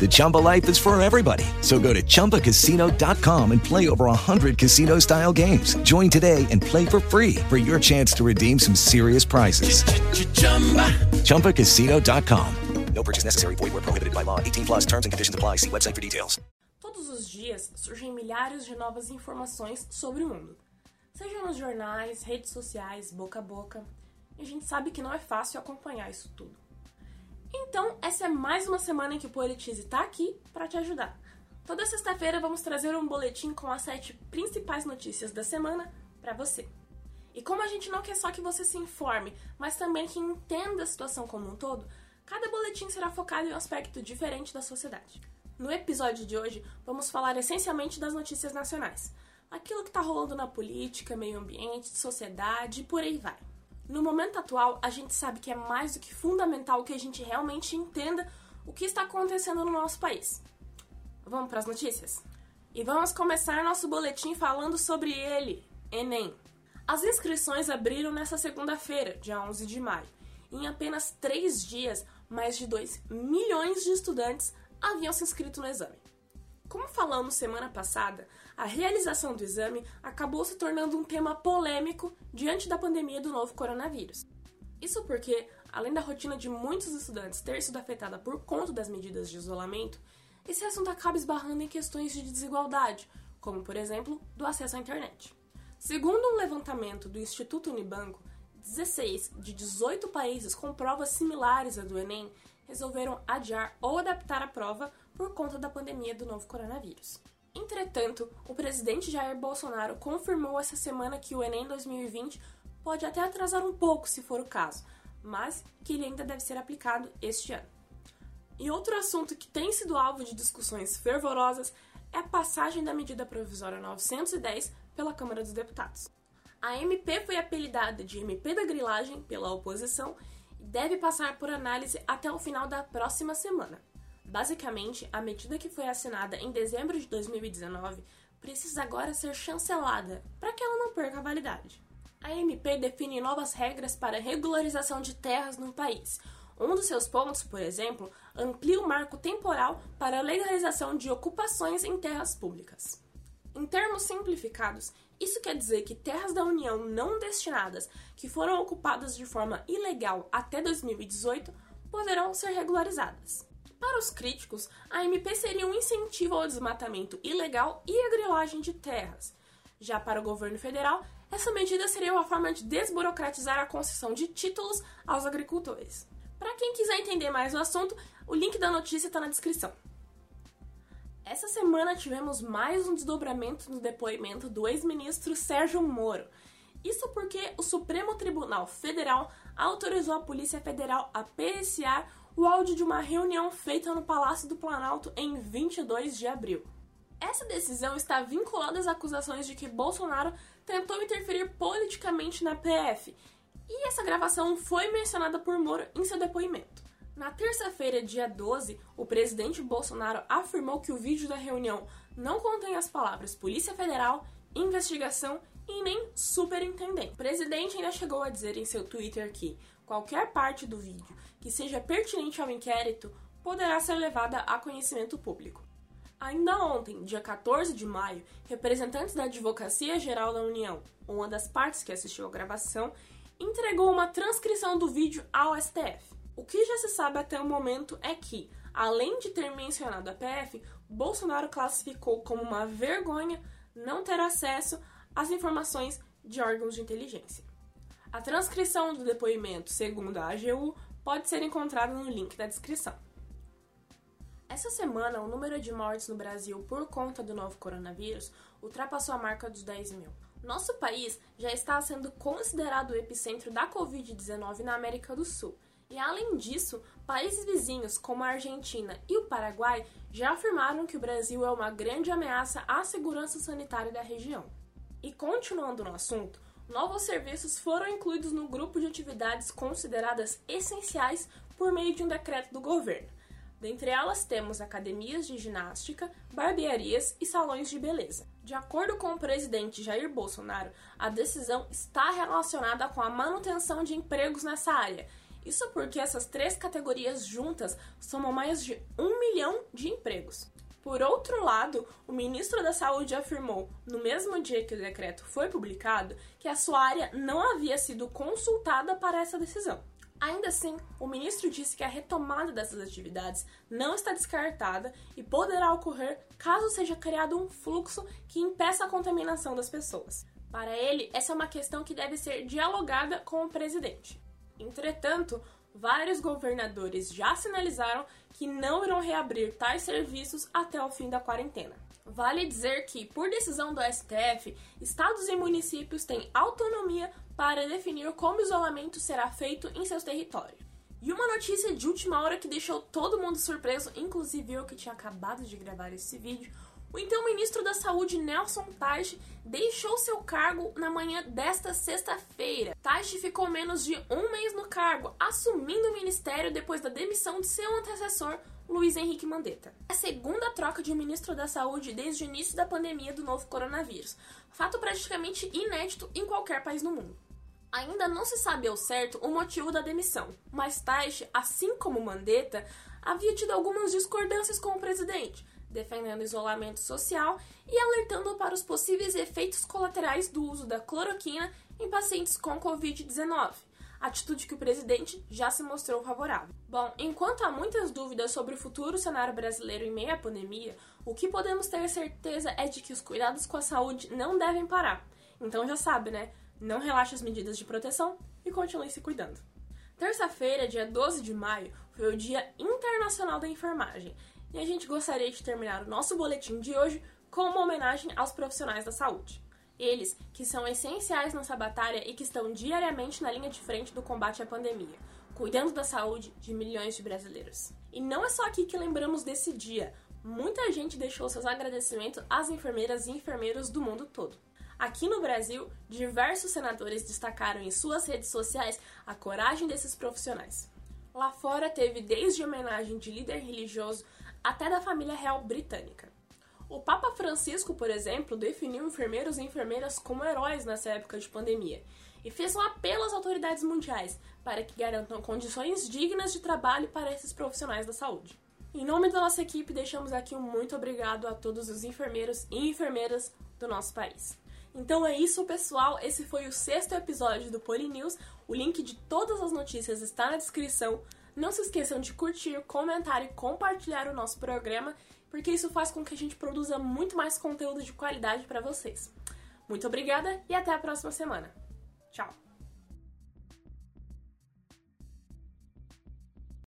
The Chumba life is for everybody. So go to ChumbaCasino.com and play over 100 casino style games. Join today and play for free for your chance to redeem some serious prizes. ChumbaCasino.com. No purchase necessary. Void were prohibited by law. 18 plus terms and conditions apply. See website for details. Todos os dias surgem milhares de novas informações sobre o mundo. Seja nos jornais, redes sociais, boca a boca. E a gente sabe que não é fácil acompanhar isso tudo. Então, essa é mais uma semana em que o Politize está aqui para te ajudar. Toda sexta-feira vamos trazer um boletim com as sete principais notícias da semana para você. E como a gente não quer só que você se informe, mas também que entenda a situação como um todo, cada boletim será focado em um aspecto diferente da sociedade. No episódio de hoje, vamos falar essencialmente das notícias nacionais. Aquilo que está rolando na política, meio ambiente, sociedade e por aí vai. No momento atual, a gente sabe que é mais do que fundamental que a gente realmente entenda o que está acontecendo no nosso país. Vamos para as notícias? E vamos começar nosso boletim falando sobre ele, Enem. As inscrições abriram nesta segunda-feira, dia 11 de maio. Em apenas três dias, mais de 2 milhões de estudantes haviam se inscrito no exame. Como falamos semana passada, a realização do exame acabou se tornando um tema polêmico diante da pandemia do novo coronavírus. Isso porque, além da rotina de muitos estudantes ter sido afetada por conta das medidas de isolamento, esse assunto acaba esbarrando em questões de desigualdade, como por exemplo, do acesso à internet. Segundo um levantamento do Instituto Unibanco, 16 de 18 países com provas similares à do Enem resolveram adiar ou adaptar a prova por conta da pandemia do novo coronavírus. Entretanto, o presidente Jair Bolsonaro confirmou essa semana que o Enem 2020 pode até atrasar um pouco se for o caso, mas que ele ainda deve ser aplicado este ano. E outro assunto que tem sido alvo de discussões fervorosas é a passagem da medida provisória 910 pela Câmara dos Deputados. A MP foi apelidada de MP da grilagem pela oposição deve passar por análise até o final da próxima semana. Basicamente, a medida que foi assinada em dezembro de 2019 precisa agora ser chancelada para que ela não perca a validade. A MP define novas regras para regularização de terras no país. Um dos seus pontos, por exemplo, amplia o marco temporal para a legalização de ocupações em terras públicas. Em termos simplificados, isso quer dizer que terras da União não destinadas que foram ocupadas de forma ilegal até 2018 poderão ser regularizadas. Para os críticos, a MP seria um incentivo ao desmatamento ilegal e a grilagem de terras. Já para o governo federal, essa medida seria uma forma de desburocratizar a concessão de títulos aos agricultores. Para quem quiser entender mais o assunto, o link da notícia está na descrição. Essa semana tivemos mais um desdobramento no depoimento do ex-ministro Sérgio Moro. Isso porque o Supremo Tribunal Federal autorizou a Polícia Federal a PSA o áudio de uma reunião feita no Palácio do Planalto em 22 de abril. Essa decisão está vinculada às acusações de que Bolsonaro tentou interferir politicamente na PF, e essa gravação foi mencionada por Moro em seu depoimento. Na terça-feira, dia 12, o presidente Bolsonaro afirmou que o vídeo da reunião não contém as palavras Polícia Federal, investigação e nem superintendente. O presidente ainda chegou a dizer em seu Twitter que qualquer parte do vídeo que seja pertinente ao inquérito poderá ser levada a conhecimento público. Ainda ontem, dia 14 de maio, representantes da Advocacia Geral da União, uma das partes que assistiu à gravação, entregou uma transcrição do vídeo ao STF. O que já se sabe até o momento é que, além de ter mencionado a PF, Bolsonaro classificou como uma vergonha não ter acesso às informações de órgãos de inteligência. A transcrição do depoimento, segundo a AGU, pode ser encontrada no link da descrição. Essa semana, o número de mortes no Brasil por conta do novo coronavírus ultrapassou a marca dos 10 mil. Nosso país já está sendo considerado o epicentro da Covid-19 na América do Sul. E além disso, países vizinhos como a Argentina e o Paraguai já afirmaram que o Brasil é uma grande ameaça à segurança sanitária da região. E continuando no assunto, novos serviços foram incluídos no grupo de atividades consideradas essenciais por meio de um decreto do governo. Dentre elas temos academias de ginástica, barbearias e salões de beleza. De acordo com o presidente Jair Bolsonaro, a decisão está relacionada com a manutenção de empregos nessa área. Isso porque essas três categorias juntas somam mais de um milhão de empregos. Por outro lado, o ministro da Saúde afirmou, no mesmo dia que o decreto foi publicado, que a sua área não havia sido consultada para essa decisão. Ainda assim, o ministro disse que a retomada dessas atividades não está descartada e poderá ocorrer caso seja criado um fluxo que impeça a contaminação das pessoas. Para ele, essa é uma questão que deve ser dialogada com o presidente. Entretanto, vários governadores já sinalizaram que não irão reabrir tais serviços até o fim da quarentena. Vale dizer que, por decisão do STF, estados e municípios têm autonomia para definir como o isolamento será feito em seus territórios. E uma notícia de última hora que deixou todo mundo surpreso, inclusive eu que tinha acabado de gravar esse vídeo. O então ministro da Saúde, Nelson Taj, deixou seu cargo na manhã desta sexta-feira. Taj ficou menos de um mês no cargo, assumindo o ministério depois da demissão de seu antecessor, Luiz Henrique Mandetta. É a segunda troca de um ministro da Saúde desde o início da pandemia do novo coronavírus, fato praticamente inédito em qualquer país no mundo. Ainda não se sabe ao certo o motivo da demissão, mas Taish, assim como Mandetta, havia tido algumas discordâncias com o presidente, defendendo isolamento social e alertando para os possíveis efeitos colaterais do uso da cloroquina em pacientes com Covid-19 atitude que o presidente já se mostrou favorável. Bom, enquanto há muitas dúvidas sobre o futuro cenário brasileiro em meio à pandemia, o que podemos ter certeza é de que os cuidados com a saúde não devem parar. Então já sabe, né? Não relaxe as medidas de proteção e continue se cuidando. Terça-feira, dia 12 de maio, foi o Dia Internacional da Enfermagem e a gente gostaria de terminar o nosso boletim de hoje com uma homenagem aos profissionais da saúde. Eles, que são essenciais nessa batalha e que estão diariamente na linha de frente do combate à pandemia, cuidando da saúde de milhões de brasileiros. E não é só aqui que lembramos desse dia. Muita gente deixou seus agradecimentos às enfermeiras e enfermeiros do mundo todo. Aqui no Brasil, diversos senadores destacaram em suas redes sociais a coragem desses profissionais. Lá fora teve desde homenagem de líder religioso até da família real britânica. O Papa Francisco, por exemplo, definiu enfermeiros e enfermeiras como heróis nessa época de pandemia e fez um apelo às autoridades mundiais para que garantam condições dignas de trabalho para esses profissionais da saúde. Em nome da nossa equipe, deixamos aqui um muito obrigado a todos os enfermeiros e enfermeiras do nosso país. Então é isso, pessoal. Esse foi o sexto episódio do Polinews. O link de todas as notícias está na descrição. Não se esqueçam de curtir, comentar e compartilhar o nosso programa, porque isso faz com que a gente produza muito mais conteúdo de qualidade para vocês. Muito obrigada e até a próxima semana. Tchau!